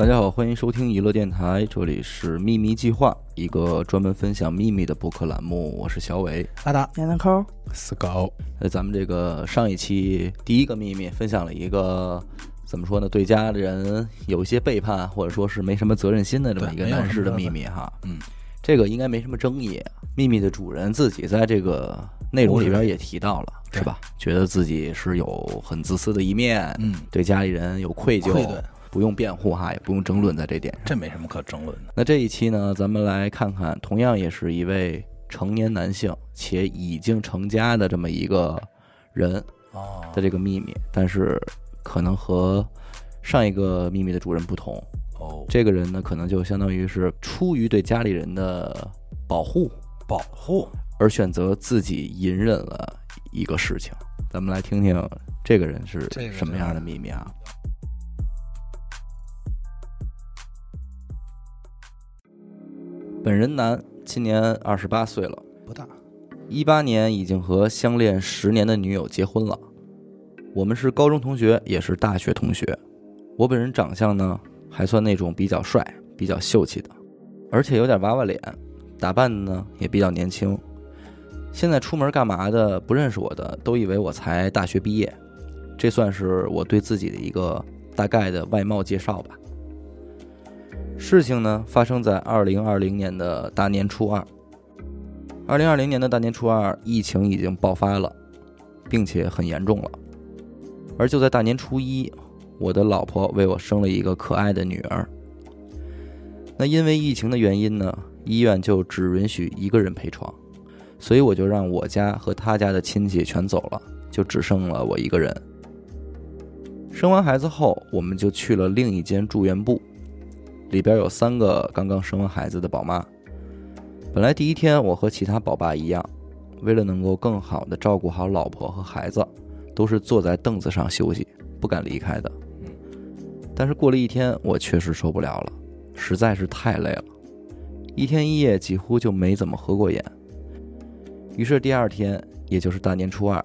大家好，欢迎收听娱乐电台，这里是秘密计划，一个专门分享秘密的播客栏目。我是小伟。阿达，闫南抠，死狗，那咱们这个上一期第一个秘密分享了一个怎么说呢？对家里人有一些背叛，或者说是没什么责任心的这么一个男士的秘密哈。嗯，这个应该没什么争议。秘密的主人自己在这个内容里边也提到了，是吧？觉得自己是有很自私的一面，嗯，对家里人有愧疚，不用辩护哈，也不用争论在这点上。这没什么可争论的。那这一期呢，咱们来看看，同样也是一位成年男性且已经成家的这么一个人哦的这个秘密，但是可能和上一个秘密的主人不同。哦，这个人呢，可能就相当于是出于对家里人的保护，保护而选择自己隐忍了一个事情。咱们来听听这个人是什么样的秘密啊？本人男，今年二十八岁了，不大，一八年已经和相恋十年的女友结婚了。我们是高中同学，也是大学同学。我本人长相呢，还算那种比较帅、比较秀气的，而且有点娃娃脸，打扮的呢也比较年轻。现在出门干嘛的，不认识我的都以为我才大学毕业，这算是我对自己的一个大概的外貌介绍吧。事情呢发生在二零二零年的大年初二。二零二零年的大年初二，疫情已经爆发了，并且很严重了。而就在大年初一，我的老婆为我生了一个可爱的女儿。那因为疫情的原因呢，医院就只允许一个人陪床，所以我就让我家和他家的亲戚全走了，就只剩了我一个人。生完孩子后，我们就去了另一间住院部，里边有三个刚刚生完孩子的宝妈。本来第一天我和其他宝爸一样，为了能够更好的照顾好老婆和孩子，都是坐在凳子上休息，不敢离开的。但是过了一天，我确实受不了了，实在是太累了，一天一夜几乎就没怎么合过眼。于是第二天，也就是大年初二，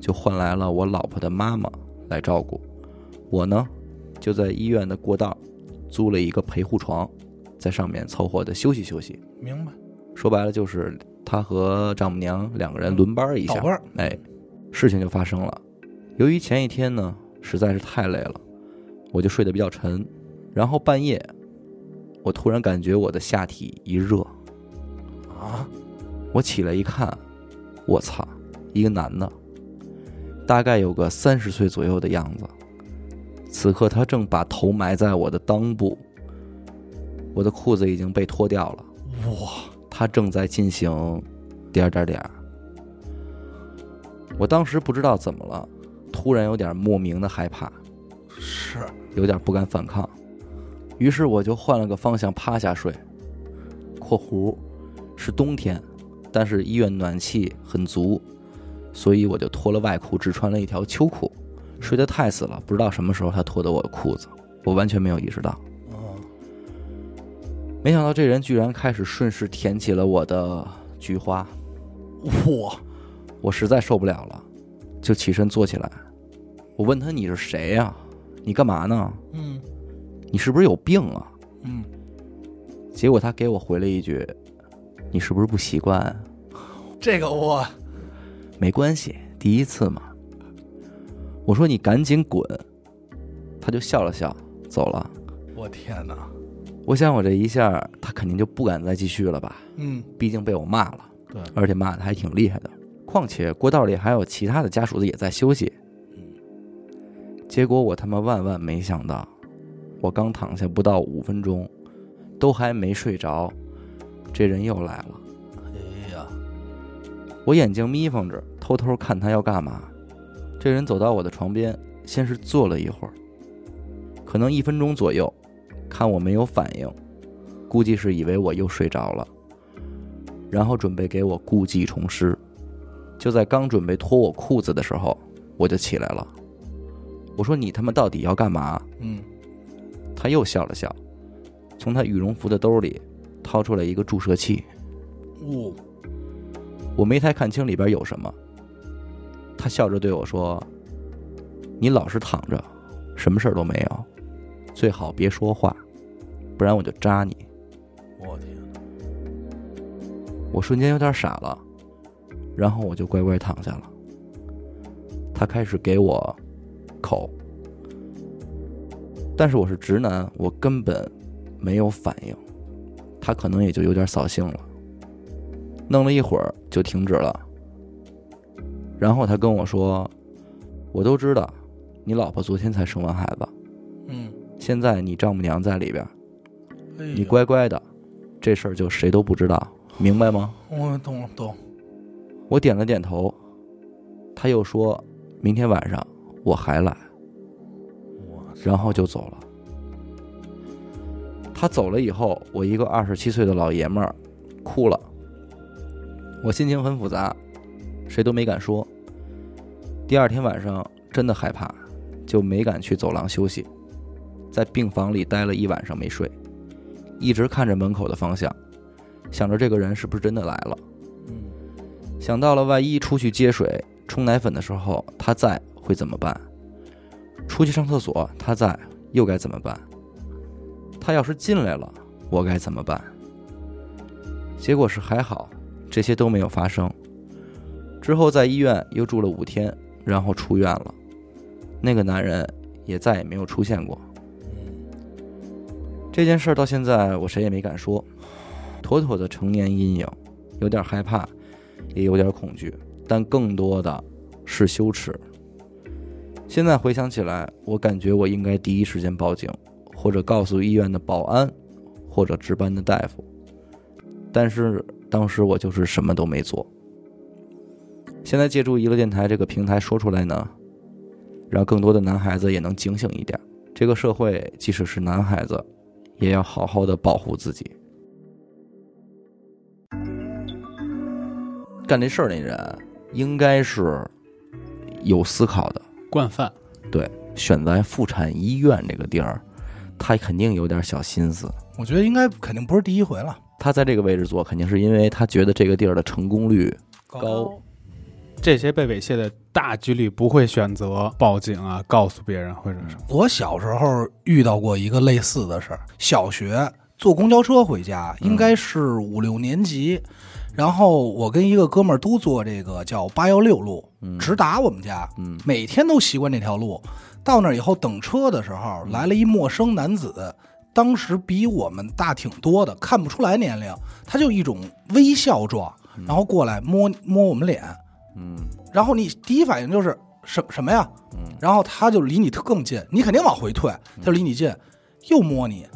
就换来了我老婆的妈妈来照顾。我呢，就在医院的过道租了一个陪护床，在上面凑合的休息休息。明白？说白了就是他和丈母娘两个人轮班一下倒，班儿，哎，事情就发生了。由于前一天呢实在是太累了，我就睡得比较沉，然后半夜我突然感觉我的下体一热，啊，我起来一看，我操，一个男的，大概有个三十岁左右的样子。此刻他正把头埋在我的裆部，我的裤子已经被脱掉了。哇，他正在进行点儿点儿点儿。我当时不知道怎么了，突然有点莫名的害怕，是有点不敢反抗，于是我就换了个方向趴下睡。（括弧是冬天，但是医院暖气很足，所以我就脱了外裤，只穿了一条秋裤，睡得太死了，不知道什么时候他脱的我的裤子，我完全没有意识到。哦，没想到这人居然开始顺势舔起了我的菊花。哇，我实在受不了了，就起身坐起来。我问他：“你是谁呀、你干嘛呢？嗯你是不是有病啊嗯，？”结果他给我回了一句：“你是不是不习惯？这个我没关系，第一次嘛。”我说：“你赶紧滚！”他就笑了笑，走了。我天哪，我想我这一下，他肯定就不敢再继续了吧？嗯，毕竟被我骂了，对，而且骂的还挺厉害的。况且过道里还有其他的家属子也在休息。结果我他妈万万没想到，我刚躺下不到五分钟，都还没睡着，这人又来了。哎呀，我眼睛眯缝着，偷偷看他要干嘛。这人走到我的床边，先是坐了一会儿，可能一分钟左右，看我没有反应，估计是以为我又睡着了，然后准备给我故技重施。就在刚准备脱我裤子的时候，我就起来了。我说：“你他妈到底要干嘛嗯，？”他又笑了笑，从他羽绒服的兜里掏出来一个注射器。哦，我没太看清里边有什么。他笑着对我说：“你老实躺着，什么事儿都没有，最好别说话，不然我就扎你。我天！我瞬间有点傻了，然后我就乖乖躺下了。他开始给我口，但是我是直男，我根本没有反应。他可能也就有点扫兴了，弄了一会儿就停止了。然后他跟我说：“我都知道，你老婆昨天才生完孩子，嗯，现在你丈母娘在里边，哎你，乖乖的，这事儿就谁都不知道，明白吗？”我懂了懂。我点了点头，他又说明天晚上我还来，然后就走了。他走了以后，我一个二十七岁的老爷们儿哭了，我心情很复杂，谁都没敢说。第二天晚上真的害怕，就没敢去走廊休息，在病房里待了一晚上没睡，一直看着门口的方向，想着这个人是不是真的来了。嗯，想到了万一出去接水、冲奶粉的时候他在会怎么办？出去上厕所他在又该怎么办？他要是进来了，我该怎么办？结果是还好，这些都没有发生。之后在医院又住了五天，然后出院了。那个男人也再也没有出现过。这件事儿到现在我谁也没敢说，妥妥的成年阴影，有点害怕，也有点恐惧，但更多的是羞耻。现在回想起来，我感觉我应该第一时间报警，或者告诉医院的保安，或者值班的大夫。但是当时我就是什么都没做。现在借助娱乐电台这个平台说出来呢，让更多的男孩子也能警醒一点。这个社会，即使是男孩子，也要好好的保护自己。干这事儿那人应该是有思考的，惯犯，对，选在妇产医院这个地儿，他肯定有点小心思。我觉得应该肯定不是第一回了。他在这个位置做，肯定是因为他觉得这个地儿的成功率高。这些被猥亵的大几率不会选择报警啊，告诉别人或者什么。我小时候遇到过一个类似的事儿，小学坐公交车回家，应该是五六年级，然后我跟一个哥们儿都坐这个叫八幺六路，嗯直达我们家，嗯每天都习惯这条路。到那儿以后等车的时候，来了一陌生男子，当时比我们大挺多的，看不出来年龄，他就一种微笑状，然后过来摸摸我们脸，嗯然后你第一反应就是什什么呀？嗯然后他就离你特更近，你肯定往回退，他就离你近，又摸你，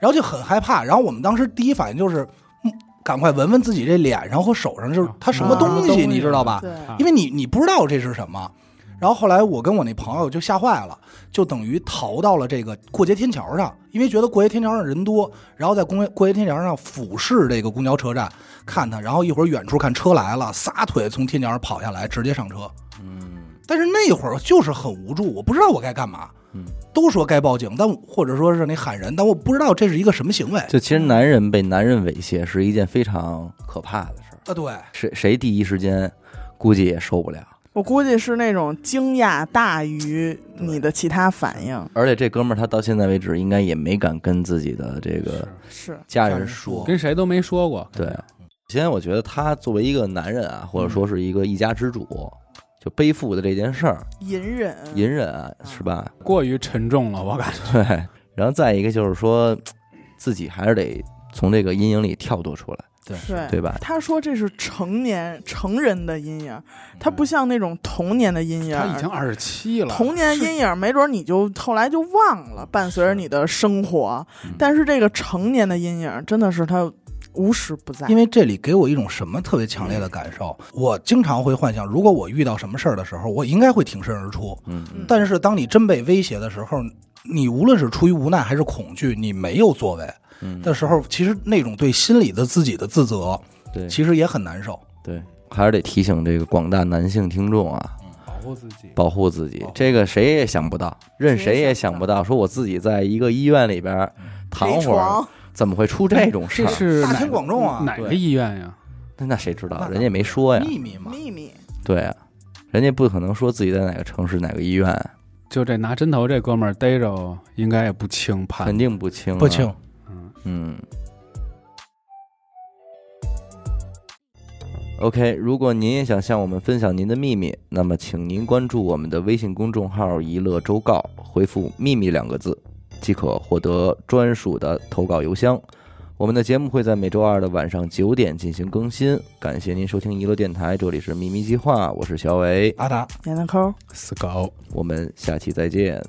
然后就很害怕。然后我们当时第一反应就是，嗯赶快闻闻自己这脸上或手上，就是他什么东西，你知道吧？因为你你不知道这是什么。然后后来我跟我那朋友就吓坏了，就等于逃到了这个过街天桥上，因为觉得过街天桥上人多，然后在公过街天桥上俯视这个公交车站看他，然后一会儿远处看车来了，撒腿从天桥上跑下来，直接上车。嗯但是那会儿就是很无助，我不知道我该干嘛。嗯，都说该报警，但或者说是你喊人，但我不知道这是一个什么行为。就其实男人被男人猥亵是一件非常可怕的事儿，啊，对，谁谁第一时间估计也受不了。我估计是那种惊讶大于你的其他反应，而且这哥们儿他到现在为止应该也没敢跟自己的这个是家家人说。跟谁都没说过。对，首先我觉得他作为一个男人啊，或者说是一个一家之主，就背负的这件事儿，隐忍，隐忍啊，是吧？过于沉重了，我感觉。对，然后再一个就是说，自己还是得从这个阴影里跳脱出来，对对对吧？他说这是成年成人的阴影，他不像那种童年的阴影。他已经二十七了，童年阴影没准你就后来就忘了，伴随着你的生活。嗯但是这个成年的阴影真的是他无时不在。因为这里给我一种什么特别强烈的感受，我经常会幻想，如果我遇到什么事儿的时候，我应该会挺身而出。嗯嗯但是当你真被威胁的时候，你无论是出于无奈还是恐惧，你没有作为嗯，的时候，其实那种对心里的自己的自责，对其实也很难受。对，还是得提醒这个广大男性听众啊，保护自己。保护自己。这个谁也想不到，任谁也想不到，说我自己在一个医院里边躺会儿，怎么会出这种事儿？这是大庭广众啊哪个医院呀？那那谁知道？人家也没说呀。秘密嘛，秘密。对啊，人家不可能说自己在哪个城市哪个医院，就这拿针头这哥们儿逮着，应该也不轻判。肯定不轻、啊不轻。。嗯嗯。OK，如果您也想向我们分享您的秘密，那么请您关注我们的微信公众号“一乐周告”，回复“秘密”两个字，即可获得专属的投稿邮箱。我们的节目会在每周二的晚上九点进行更新。感谢您收听娱乐电台，这里是秘密计划，我是小伟，阿达。闫南抠。死狗。我们下期再见。